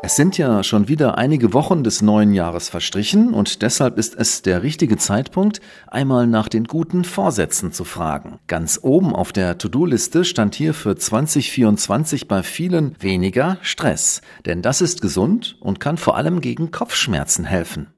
Es sind ja schon wieder einige Wochen des neuen Jahres verstrichen und deshalb ist es der richtige Zeitpunkt, einmal nach den guten Vorsätzen zu fragen. Ganz oben auf der To-Do-Liste stand hier für 2024 bei vielen weniger Stress, denn das ist gesund und kann vor allem gegen Kopfschmerzen helfen.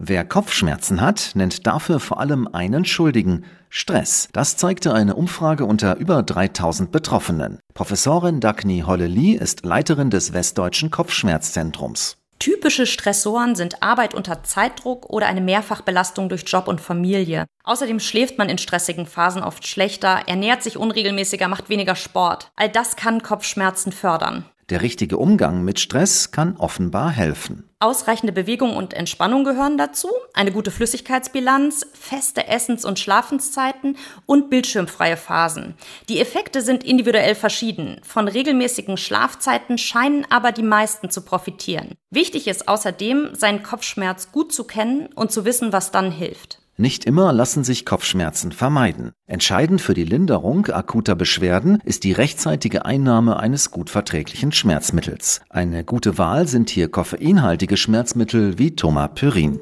Wer Kopfschmerzen hat, nennt dafür vor allem einen Schuldigen, Stress. Das zeigte eine Umfrage unter über 3000 Betroffenen. Professorin Dagny Hollely ist Leiterin des Westdeutschen Kopfschmerzzentrums. Typische Stressoren sind Arbeit unter Zeitdruck oder eine Mehrfachbelastung durch Job und Familie. Außerdem schläft man in stressigen Phasen oft schlechter, ernährt sich unregelmäßiger, macht weniger Sport. All das kann Kopfschmerzen fördern. Der richtige Umgang mit Stress kann offenbar helfen. Ausreichende Bewegung und Entspannung gehören dazu, eine gute Flüssigkeitsbilanz, feste Essens- und Schlafenszeiten und bildschirmfreie Phasen. Die Effekte sind individuell verschieden. Von regelmäßigen Schlafzeiten scheinen aber die meisten zu profitieren. Wichtig ist außerdem, seinen Kopfschmerz gut zu kennen und zu wissen, was dann hilft. Nicht immer lassen sich Kopfschmerzen vermeiden. Entscheidend für die Linderung akuter Beschwerden ist die rechtzeitige Einnahme eines gut verträglichen Schmerzmittels. Eine gute Wahl sind hier koffeinhaltige Schmerzmittel wie Tomapyrin.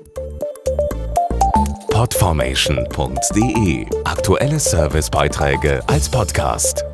Podformation.de Aktuelle Servicebeiträge als Podcast.